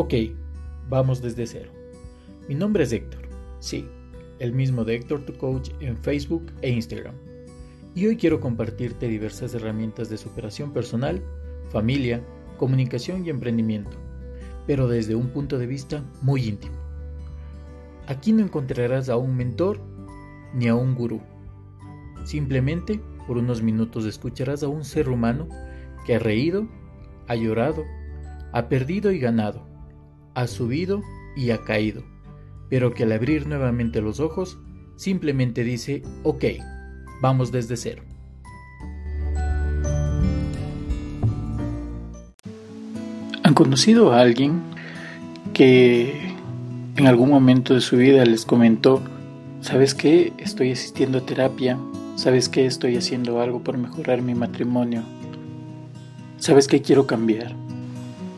Ok, vamos desde cero. Mi nombre es Héctor, sí, el mismo de Héctor tu Coach en Facebook e Instagram. Y hoy quiero compartirte diversas herramientas de superación personal, familia, comunicación y emprendimiento, pero desde un punto de vista muy íntimo. Aquí no encontrarás a un mentor ni a un gurú. Simplemente por unos minutos escucharás a un ser humano que ha reído, ha llorado, ha perdido y ganado, ha subido y ha caído, pero que al abrir nuevamente los ojos simplemente dice, ok, vamos desde cero. ¿Han conocido a alguien que en algún momento de su vida les comentó, ¿sabes qué? Estoy asistiendo a terapia, ¿sabes qué? Estoy haciendo algo por mejorar mi matrimonio, ¿sabes qué? Quiero cambiar.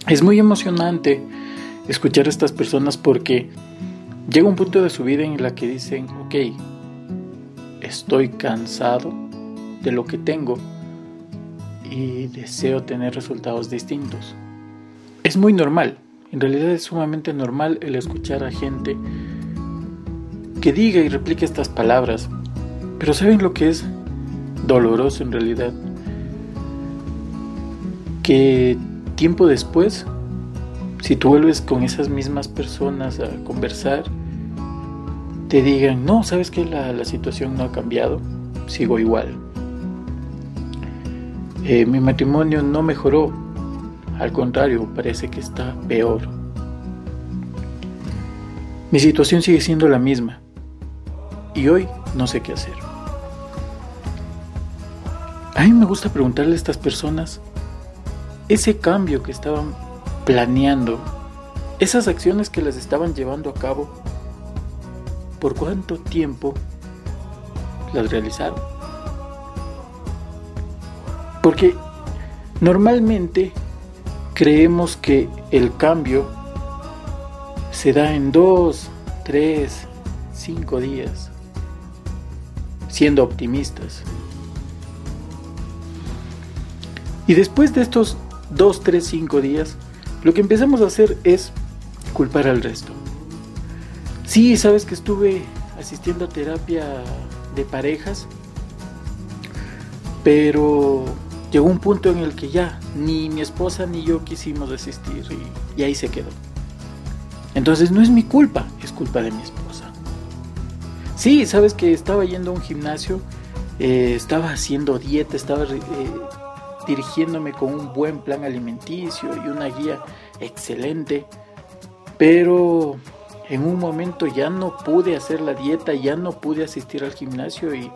Es muy emocionante escuchar a estas personas porque llega un punto de su vida en la que dicen, ok, estoy cansado de lo que tengo y deseo tener resultados distintos. Es muy normal, en realidad es sumamente normal el escuchar a gente que diga y replique estas palabras, pero ¿saben lo que es doloroso en realidad? Que tiempo después, si tú vuelves con esas mismas personas a conversar, te digan, no, sabes que la, situación no ha cambiado, sigo igual. Eh, mi matrimonio no mejoró, al contrario, parece que está peor. Mi situación sigue siendo la misma y hoy no sé qué hacer. A mí me gusta preguntarle a estas personas ese cambio que estaban planeando, esas acciones que les estaban llevando a cabo, ¿por cuánto tiempo las realizaron? Porque normalmente creemos que el cambio se da en dos, tres, cinco días, siendo optimistas. Y después de estos 2, 3, 5 días, lo que empezamos a hacer es culpar al resto. Sí, sabes que estuve asistiendo a terapia de parejas, pero llegó un punto en el que ya ni mi esposa ni yo quisimos asistir y, ahí se quedó. Entonces no es mi culpa, es culpa de mi esposa. Sí, sabes que estaba yendo a un gimnasio, eh, estaba haciendo dieta, estaba eh, dirigiéndome con un buen plan alimenticio y una guía excelente, pero en un momento ya no pude hacer la dieta, ya no pude asistir al gimnasio y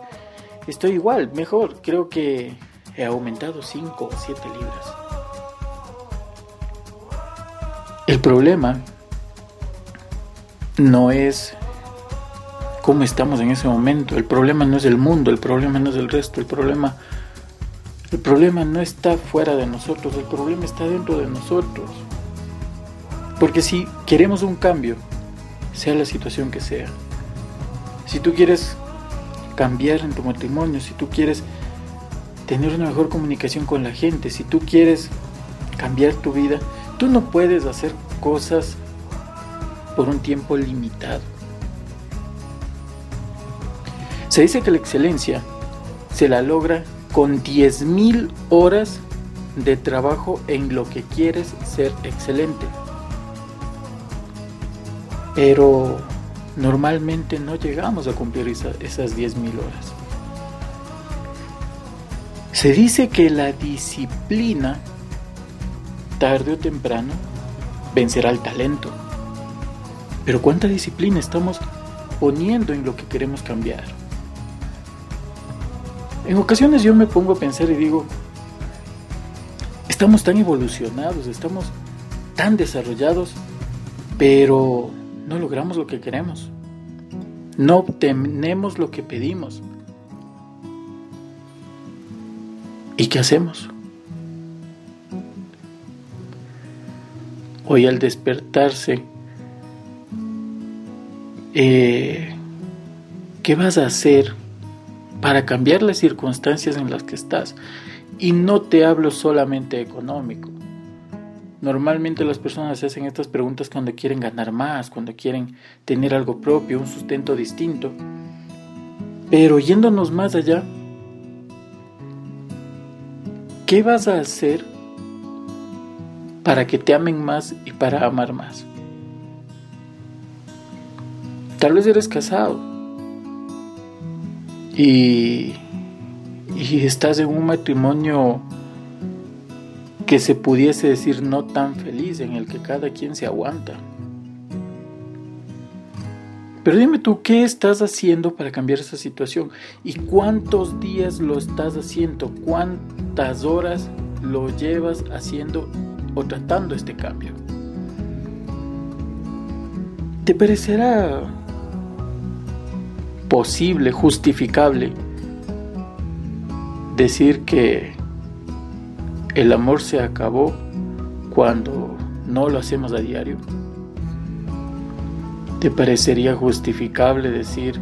estoy igual, mejor, creo que he aumentado 5 o 7 libras. El problema no es cómo estamos en ese momento, el problema no es el mundo, el problema no es el resto, el problema el problema no está fuera de nosotros, el problema está dentro de nosotros. Porque si queremos un cambio, sea la situación que sea, si tú quieres cambiar en tu matrimonio, si tú quieres tener una mejor comunicación con la gente, si tú quieres cambiar tu vida, tú no puedes hacer cosas por un tiempo limitado. Se dice que la excelencia se la logra con 10.000 horas de trabajo en lo que quieres ser excelente. Pero normalmente no llegamos a cumplir esas 10.000 horas. Se dice que la disciplina, tarde o temprano, vencerá el talento. Pero ¿cuánta disciplina estamos poniendo en lo que queremos cambiar? En ocasiones yo me pongo a pensar y digo, estamos tan evolucionados, estamos tan desarrollados, pero no logramos lo que queremos. No obtenemos lo que pedimos. ¿Y qué hacemos? Hoy al despertarse, eh, ¿qué vas a hacer? Para cambiar las circunstancias en las que estás. Y no te hablo solamente económico. Normalmente las personas hacen estas preguntas cuando quieren ganar más, cuando quieren tener algo propio, un sustento distinto. Pero yéndonos más allá, ¿qué vas a hacer para que te amen más y para amar más? Tal vez eres casado y, y estás en un matrimonio que se pudiese decir no tan feliz, en el que cada quien se aguanta. Pero dime tú, ¿qué estás haciendo para cambiar esa situación? ¿Y cuántos días lo estás haciendo? ¿Cuántas horas lo llevas haciendo o tratando este cambio? ¿Te parecerá posible, justificable decir que el amor se acabó cuando no lo hacemos a diario? ¿Te parecería justificable decir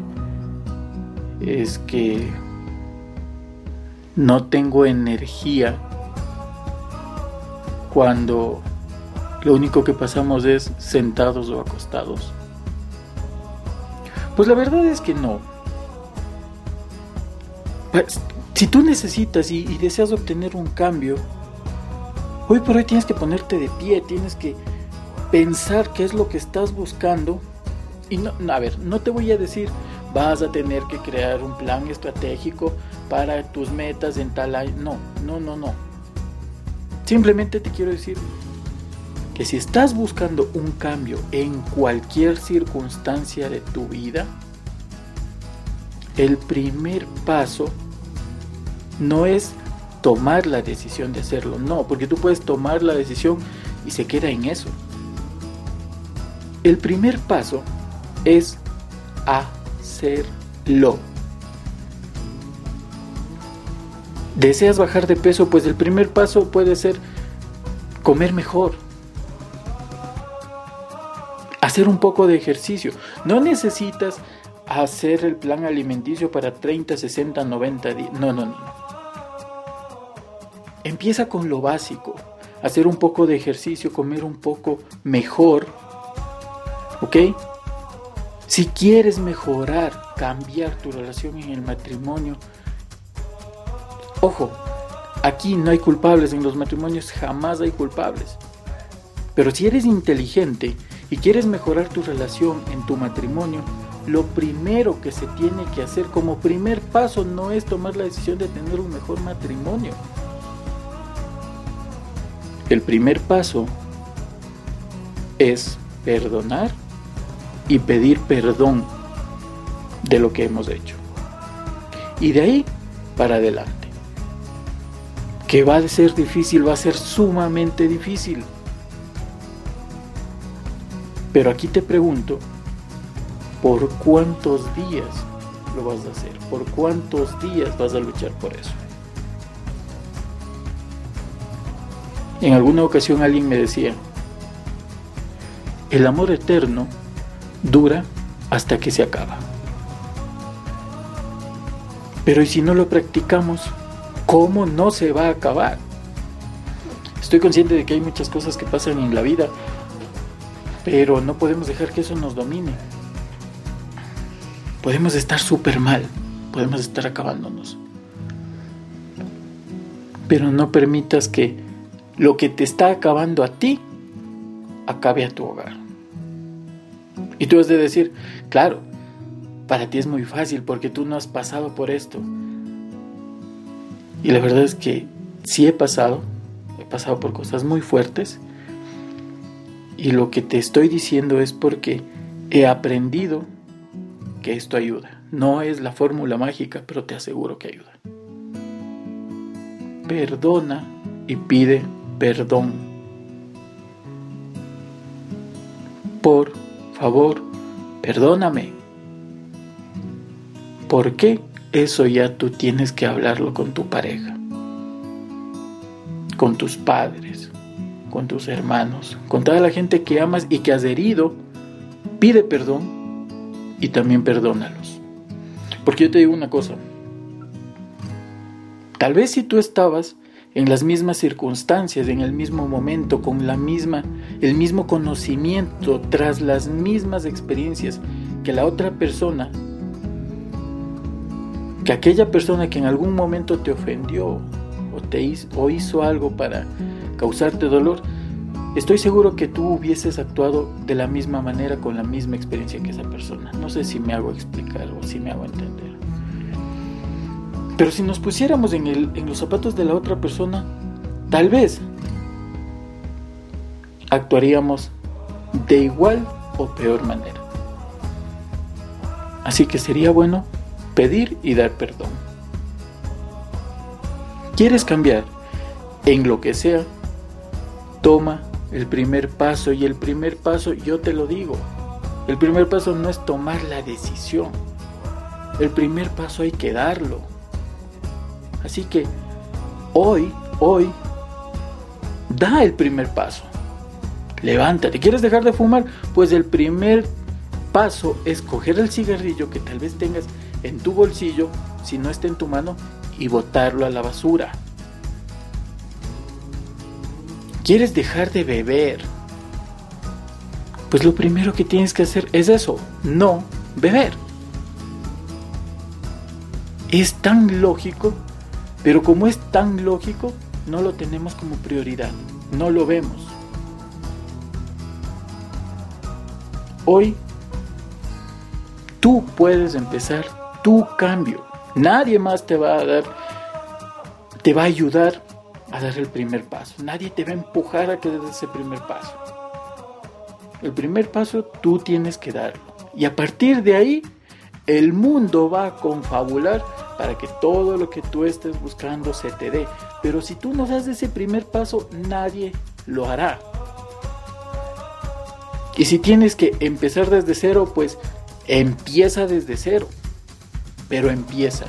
es que no tengo energía cuando lo único que pasamos es sentados o acostados? Pues la verdad es que no. Pues, si tú necesitas y, deseas obtener un cambio, Hoy por hoy tienes que ponerte de pie, tienes que pensar qué es lo que estás buscando. Y no, a ver, no te voy a decir, vas a tener que crear un plan estratégico para tus metas en tal año. No, no, no, no. Simplemente te quiero decir que si estás buscando un cambio en cualquier circunstancia de tu vida, el primer paso no es tomar la decisión de hacerlo. No, porque tú puedes tomar la decisión y se queda en eso. El primer paso es hacerlo. ¿Deseas bajar de peso? Pues el primer paso puede ser comer mejor. Hacer un poco de ejercicio. No necesitas hacer el plan alimenticio para 30, 60, 90 días. No, no, no. Empieza con lo básico, hacer un poco de ejercicio, comer un poco mejor, ¿ok? Si quieres mejorar, cambiar tu relación en el matrimonio, ojo, aquí no hay culpables, en los matrimonios jamás hay culpables. Pero si eres inteligente y quieres mejorar tu relación en tu matrimonio, lo primero que se tiene que hacer como primer paso no es tomar la decisión de tener un mejor matrimonio. El primer paso es perdonar y pedir perdón de lo que hemos hecho. Y de ahí para adelante. Que va a ser difícil, va a ser sumamente difícil. Pero aquí te pregunto, ¿por cuántos días lo vas a hacer? ¿Por cuántos días vas a luchar por eso? En alguna ocasión alguien me decía, el amor eterno dura hasta que se acaba. Pero ¿y si no lo practicamos? ¿Cómo no se va a acabar? Estoy consciente de que hay muchas cosas que pasan en la vida, pero no podemos dejar que eso nos domine. Podemos estar súper mal, podemos estar acabándonos. Pero no permitas que lo que te está acabando a ti, acabe a tu hogar. Y tú has de decir, claro, para ti es muy fácil porque tú no has pasado por esto. Y la verdad es que sí he pasado, he pasado por cosas muy fuertes. Y lo que te estoy diciendo es porque he aprendido que esto ayuda. No es la fórmula mágica, pero te aseguro que ayuda. Perdona y pide perdón. Por favor, perdóname. ¿Por qué? Eso ya tú tienes que hablarlo con tu pareja, con tus padres, con tus hermanos, con toda la gente que amas y que has herido. Pide perdón y también perdónalos. Porque yo te digo una cosa. Tal vez si tú estabas en las mismas circunstancias, en el mismo momento, con la misma, el mismo conocimiento, tras las mismas experiencias que la otra persona, que aquella persona que en algún momento te ofendió o te hizo, o hizo algo para causarte dolor, estoy seguro que tú hubieses actuado de la misma manera con la misma experiencia que esa persona. No sé si me hago explicar o si me hago entender. Pero si nos pusiéramos en, en los zapatos de la otra persona, tal vez actuaríamos de igual o peor manera. Así que sería bueno pedir y dar perdón. ¿Quieres cambiar en lo que sea? Toma el primer paso y el primer paso, yo te lo digo, el primer paso no es tomar la decisión. El primer paso hay que darlo. Así que hoy, hoy, da el primer paso. Levántate. ¿Quieres dejar de fumar? Pues el primer paso es coger el cigarrillo que tal vez tengas en tu bolsillo, si no está en tu mano, y botarlo a la basura. ¿Quieres dejar de beber? Pues lo primero que tienes que hacer es eso, no beber. Es tan lógico pero como es tan lógico, no lo tenemos como prioridad, no lo vemos. Hoy tú puedes empezar tu cambio. Nadie más te va a dar, te va a ayudar a dar el primer paso. Nadie te va a empujar a que des ese primer paso. El primer paso tú tienes que darlo. Y a partir de ahí, el mundo va a confabular para que todo lo que tú estés buscando se te dé. Pero si tú no das ese primer paso, nadie lo hará. Y si tienes que empezar desde cero, pues empieza desde cero. Pero empieza.